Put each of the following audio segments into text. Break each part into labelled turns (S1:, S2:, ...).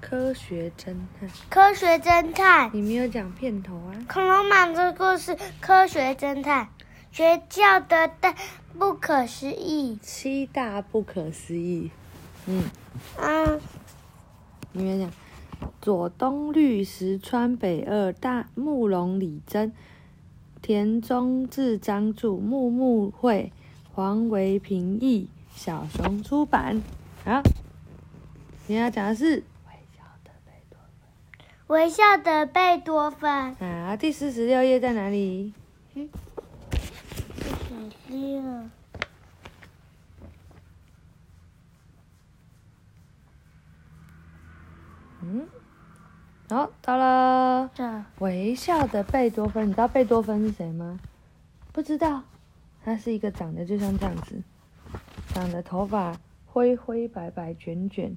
S1: 科学侦探，
S2: 科学侦探。
S1: 你没有讲片头啊？
S2: 恐龙满的故事，科学侦探，学校的大不可思议。
S1: 七大不可思议。嗯，
S2: 嗯，
S1: 你没有讲。左东绿石川北二大慕容李真田中智章著木木会黄维平译小熊出版。好，你要讲的是微笑的贝多芬
S2: 微笑的贝多芬。
S1: 啊，第四十六页在哪里？
S2: 小六。
S1: 嗯，好，到了。
S2: 这
S1: 微笑的贝多芬，你知道贝多芬是谁吗？不知道，他是一个长得就像这样子，长得头发灰灰白白卷卷，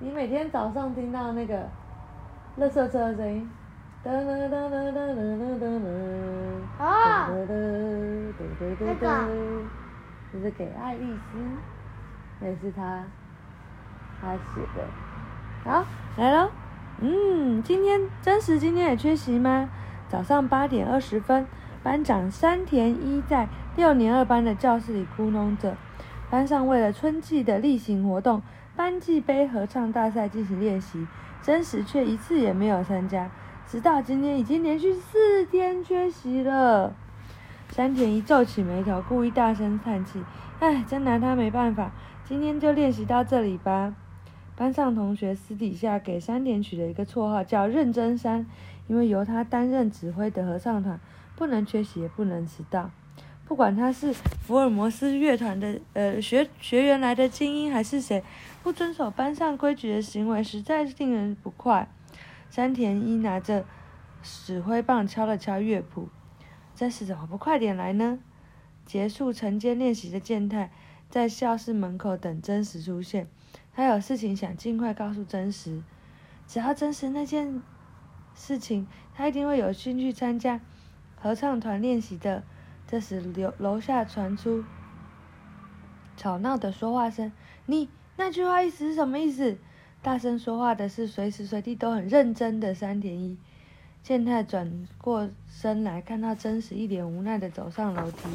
S1: 你每天早上听到那个垃圾车的声音，噔噔噔噔噔噔噔噔噔，
S2: 啊
S1: 噔噔噔噔噔噔，这是给爱丽丝，那是他他写的。好，来喽。嗯，今天真实今天也缺席吗？早上八点二十分，班长山田一在六年二班的教室里咕哝着。班上为了春季的例行活动班级杯合唱大赛进行练习，真实却一次也没有参加，直到今天已经连续四天缺席了。山田一皱起眉头，故意大声叹气：“唉，真拿他没办法。今天就练习到这里吧。”班上同学私底下给山田取了一个绰号，叫“认真山”，因为由他担任指挥的合唱团不能缺席，也不能迟到。不管他是福尔摩斯乐团的呃学学员来的精英，还是谁，不遵守班上规矩的行为，实在是令人不快。山田一拿着指挥棒敲了敲乐谱，真是怎么不快点来呢？结束晨间练习的健太在教室门口等真实出现，他有事情想尽快告诉真实，只要真实那件事情，他一定会有兴趣参加合唱团练习的。这时楼楼下传出吵闹的说话声。你那句话意思是什么意思？大声说话的是随时随地都很认真的山田一。健太转过身来，看到真实一脸无奈的走上楼梯，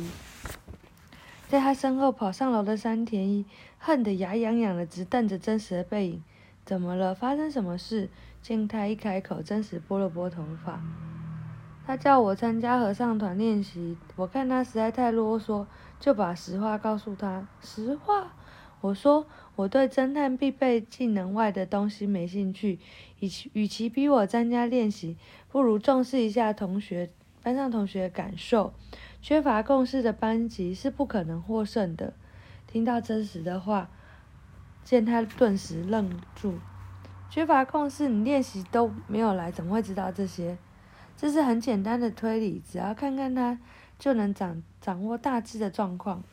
S1: 在他身后跑上楼的山田一恨得牙痒痒的，直瞪着真实的背影。怎么了？发生什么事？健太一开口，真实拨了拨头发。他叫我参加合唱团练习，我看他实在太啰嗦，就把实话告诉他。实话，我说我对侦探必备技能外的东西没兴趣，与其与其逼我参加练习，不如重视一下同学班上同学的感受。缺乏共识的班级是不可能获胜的。听到真实的话，见他顿时愣住。缺乏共识，你练习都没有来，怎么会知道这些？这是很简单的推理，只要看看他，就能掌掌握大致的状况。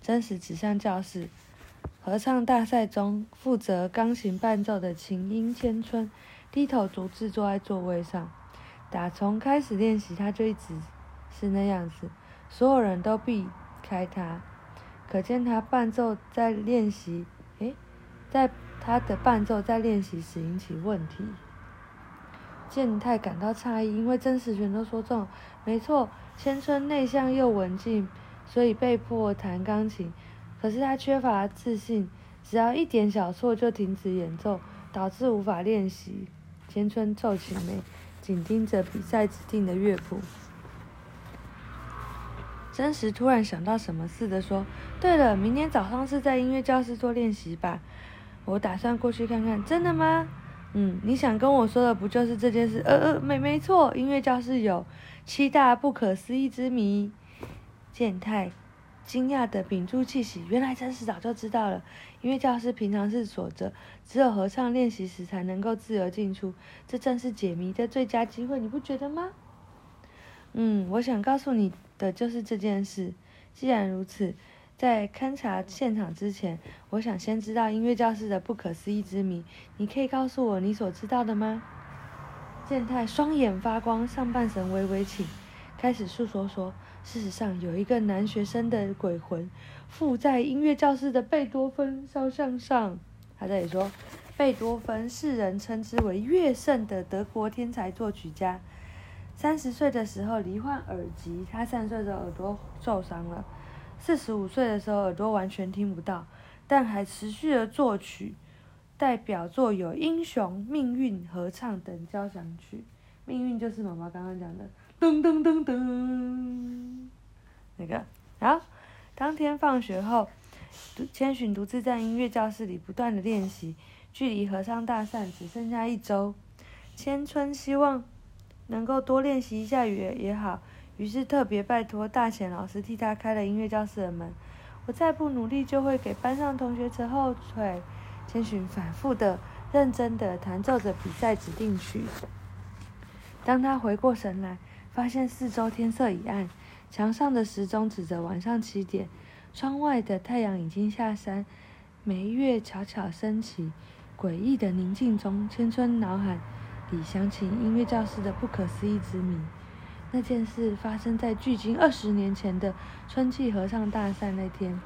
S1: 真实指向教室，合唱大赛中负责钢琴伴奏的琴音千春低头独自坐在座位上。打从开始练习，他就一直是那样子，所有人都避开他，可见他伴奏在练习，诶，在他的伴奏在练习时引起问题。健太感到诧异，因为真实全都说中。没错，千春内向又文静，所以被迫弹钢琴。可是他缺乏自信，只要一点小错就停止演奏，导致无法练习。千春皱起眉，紧盯着比赛指定的乐谱。真实突然想到什么似的说：“对了，明天早上是在音乐教室做练习吧？我打算过去看看。真的吗？”嗯，你想跟我说的不就是这件事？呃呃，没没错，音乐教室有七大不可思议之谜。健太惊讶的屏住气息，原来真是早就知道了。音乐教室平常是锁着，只有合唱练习时才能够自由进出。这正是解谜的最佳机会，你不觉得吗？嗯，我想告诉你的就是这件事。既然如此，在勘察现场之前，我想先知道音乐教室的不可思议之谜。你可以告诉我你所知道的吗？健太双眼发光，上半身微微起，开始诉说说。事实上，有一个男学生的鬼魂附在音乐教室的贝多芬肖像上。他这里说，贝多芬世人称之为乐圣的德国天才作曲家。三十岁的时候罹患耳疾，他三岁的耳朵受伤了。四十五岁的时候，耳朵完全听不到，但还持续的作曲。代表作有《英雄》《命运》合唱等交响曲，《命运》就是妈妈刚刚讲的。噔噔噔噔，那个，然后当天放学后，千寻独自在音乐教室里不断的练习。距离合唱大赛只剩下一周，千春希望能够多练习一下也也好，于是特别拜托大贤老师替他开了音乐教室的门。我再不努力，就会给班上同学扯后腿。千寻反复的、认真的弹奏着比赛指定曲。当他回过神来。发现四周天色已暗，墙上的时钟指着晚上七点，窗外的太阳已经下山，梅月悄悄升起。诡异的宁静中，千春脑海里响起音乐教室的不可思议之谜。那件事发生在距今二十年前的春季合唱大赛那天，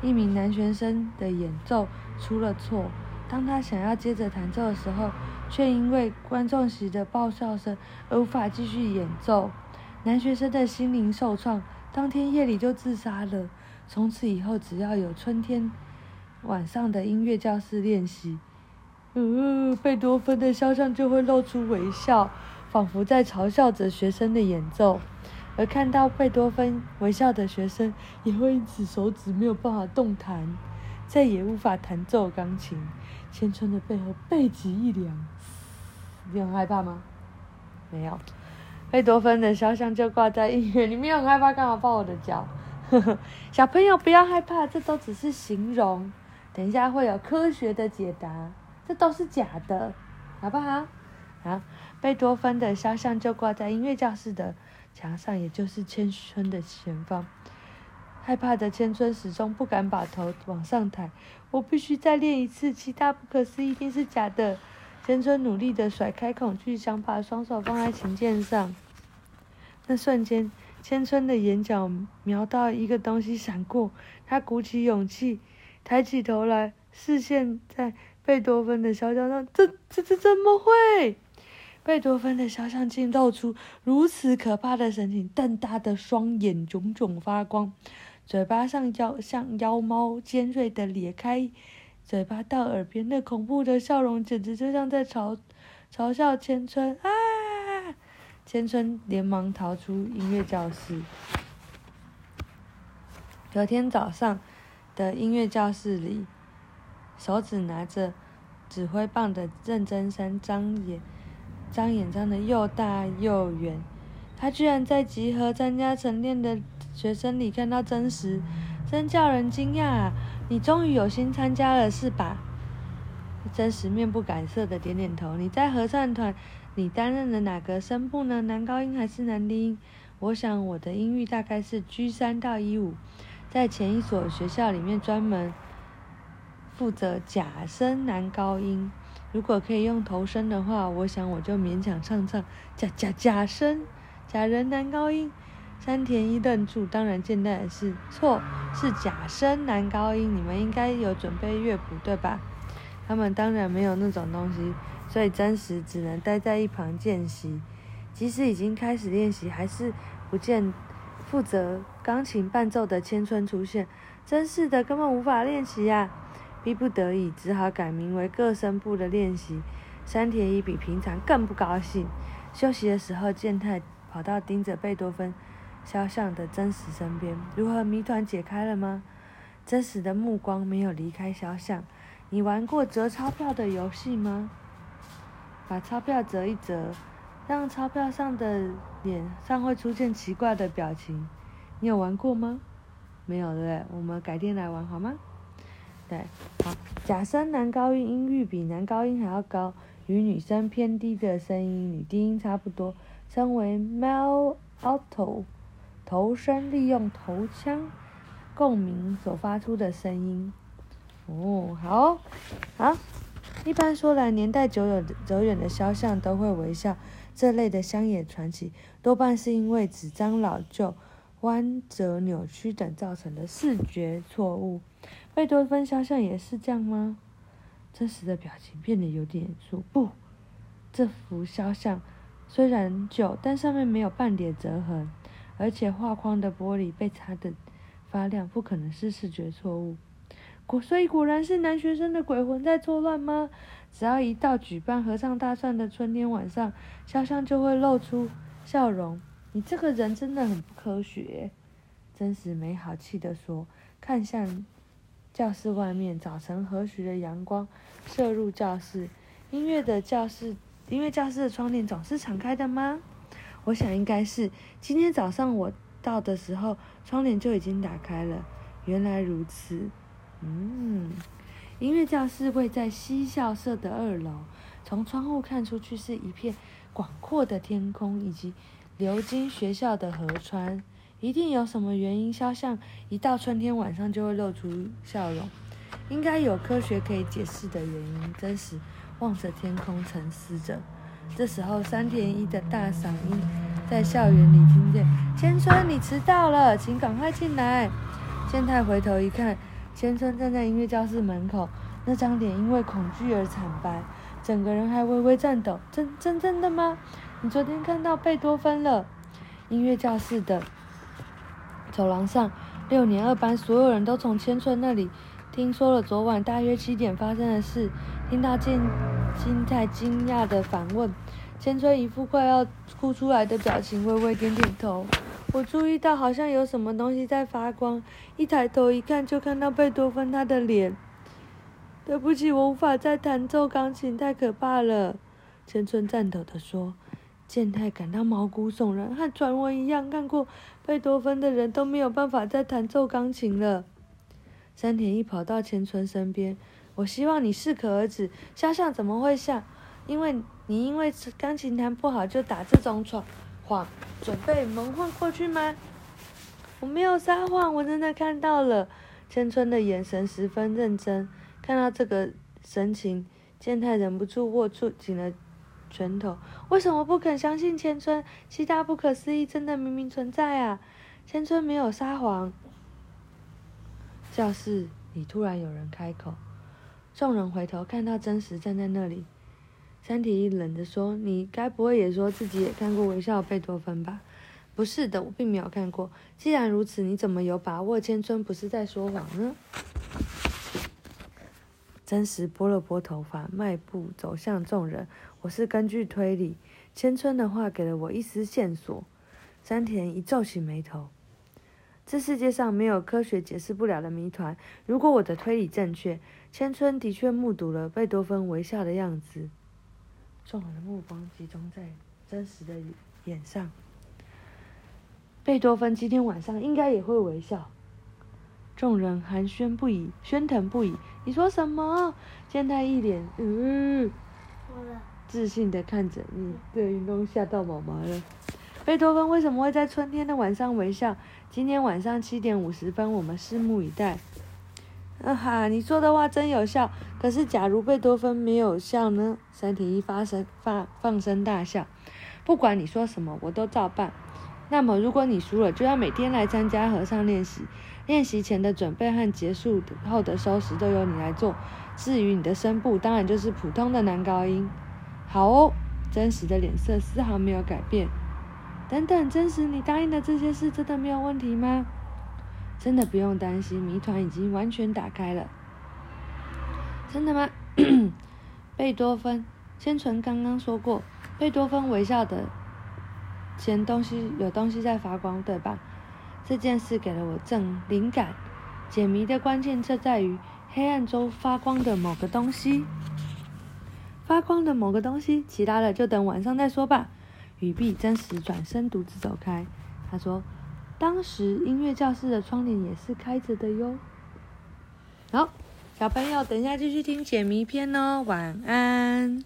S1: 一名男学生的演奏出了错。当他想要接着弹奏的时候，却因为观众席的爆笑声而无法继续演奏。男学生的心灵受创，当天夜里就自杀了。从此以后，只要有春天晚上的音乐教室练习，呃，贝多芬的肖像就会露出微笑，仿佛在嘲笑着学生的演奏。而看到贝多芬微笑的学生，也会因此手指没有办法动弹，再也无法弹奏钢琴。千春的背后背脊一凉，你很害怕吗？没有，贝多芬的肖像就挂在医院里面，很害怕干嘛抱我的脚？小朋友不要害怕，这都只是形容，等一下会有科学的解答，这都是假的，好不好？啊，贝多芬的肖像就挂在音乐教室的墙上，也就是千春的前方。害怕的千春始终不敢把头往上抬。我必须再练一次，其他不可思议一定是假的。千春努力的甩开恐惧，想把双手放在琴键上。那瞬间，千春的眼角瞄到一个东西闪过，他鼓起勇气，抬起头来，视线在贝多芬的肖像上。这、这、这怎么会？贝多芬的肖像竟露出如此可怕的神情，瞪大的双眼炯炯发光。嘴巴上妖像妖猫尖锐的咧开，嘴巴到耳边那恐怖的笑容，简直就像在嘲嘲笑千春啊！千春连忙逃出音乐教室。隔天早上的音乐教室里，手指拿着指挥棒的认真生张眼张眼张的又大又圆，他居然在集合参加晨练的。学生里看到真实，真叫人惊讶啊！你终于有心参加了是吧？真实面不改色的点点头。你在合唱团，你担任了哪个声部呢？男高音还是男低音？我想我的音域大概是 G 三到 E 五，在前一所学校里面专门负责假声男高音。如果可以用头声的话，我想我就勉强唱唱假假假声假人男高音。山田一愣住，当然见的是错，是假声男高音。你们应该有准备乐谱对吧？他们当然没有那种东西，所以真实只能待在一旁见习。即使已经开始练习，还是不见负责钢琴伴奏的千春出现。真是的，根本无法练习呀！逼不得已，只好改名为各声部的练习。山田一比平常更不高兴。休息的时候，健太跑到盯着贝多芬。肖像的真实身边，如何谜团解开了吗？真实的目光没有离开肖像。你玩过折钞票的游戏吗？把钞票折一折，让钞票上的脸上会出现奇怪的表情。你有玩过吗？没有对？我们改天来玩好吗？对，好。假声男高音音域比男高音还要高，与女生偏低的声音女低音差不多，称为 male Auto，。头声利用头腔共鸣所发出的声音。哦，好，好。一般说来，年代久远、久远的肖像都会微笑。这类的乡野传奇，多半是因为纸张老旧、弯折扭曲等造成的视觉错误。贝多芬肖像也是这样吗？真实的表情变得有点严肃。不，这幅肖像虽然旧，但上面没有半点折痕，而且画框的玻璃被擦得发亮，不可能是视觉错误。果所以果然是男学生的鬼魂在作乱吗？只要一到举办合唱大赛的春天晚上，肖像就会露出笑容。你这个人真的很不科学。真实没好气地说，看向教室外面，早晨和煦的阳光射入教室。音乐的教室，音乐教室的窗帘总是敞开的吗？我想应该是。今天早上我到的时候，窗帘就已经打开了。原来如此。嗯。音乐教室位在西校舍的二楼，从窗户看出去是一片广阔的天空以及流经学校的河川。一定有什么原因，肖像一到春天晚上就会露出笑容，应该有科学可以解释的原因。真实望着天空沉思着。这时候，山田一的大嗓音在校园里听见：“千春，你迟到了，请赶快进来。”健太回头一看。千春站在音乐教室门口，那张脸因为恐惧而惨白，整个人还微微颤抖。真真真的吗？你昨天看到贝多芬了？音乐教室的走廊上，六年二班所有人都从千春那里听说了昨晚大约七点发生的事。听到金金太惊讶的反问，千春一副快要哭出来的表情，微微点点头。我注意到好像有什么东西在发光，一抬头一看，就看到贝多芬他的脸。对不起，我无法再弹奏钢琴，太可怕了。千春颤抖地说。健太感到毛骨悚然，和传闻一样，看过贝多芬的人都没有办法再弹奏钢琴了。山田一跑到千春身边，我希望你适可而止。肖像怎么会像？因为你因为钢琴弹不好就打这种闯。谎，准备蒙混过去吗？我没有撒谎，我真的看到了。千春的眼神十分认真，看到这个神情，健太忍不住握住紧了拳头。为什么不肯相信千春？其他不可思议真的明明存在啊！千春没有撒谎。教室里突然有人开口，众人回头看到真实站在那里。山田一冷着说：“你该不会也说自己也看过微笑贝多芬吧？”“不是的，我并没有看过。”“既然如此，你怎么有把握千春不是在说谎呢？”真实拨了拨头发，迈步走向众人。“我是根据推理，千春的话给了我一丝线索。”山田一皱起眉头：“这世界上没有科学解释不了的谜团。如果我的推理正确，千春的确目睹了贝多芬微笑的样子。”众人的目光集中在真实的脸上。贝多芬今天晚上应该也会微笑。众人寒暄不已，喧腾不已。你说什么？健太一脸嗯，自信的看着你，这运动吓到毛毛了。贝多芬为什么会在春天的晚上微笑？今天晚上七点五十分，我们拭目以待。啊哈，你说的话真有效。可是，假如贝多芬没有笑呢？山田一发声发放声大笑。不管你说什么，我都照办。那么，如果你输了，就要每天来参加合唱练习。练习前的准备和结束后的收拾都由你来做。至于你的声部，当然就是普通的男高音。好哦，真实的脸色丝毫没有改变。等等，真实，你答应的这些事真的没有问题吗？真的不用担心，谜团已经完全打开了。真的吗？贝多芬，千纯刚刚说过，贝多芬微笑的前东西有东西在发光，对吧？这件事给了我正灵感。解谜的关键就在于黑暗中发光的某个东西。发光的某个东西，其他的就等晚上再说吧。雨碧真实转身独自走开。他说。当时音乐教室的窗帘也是开着的哟。好，小朋友，等一下继续听解谜篇哦，晚安。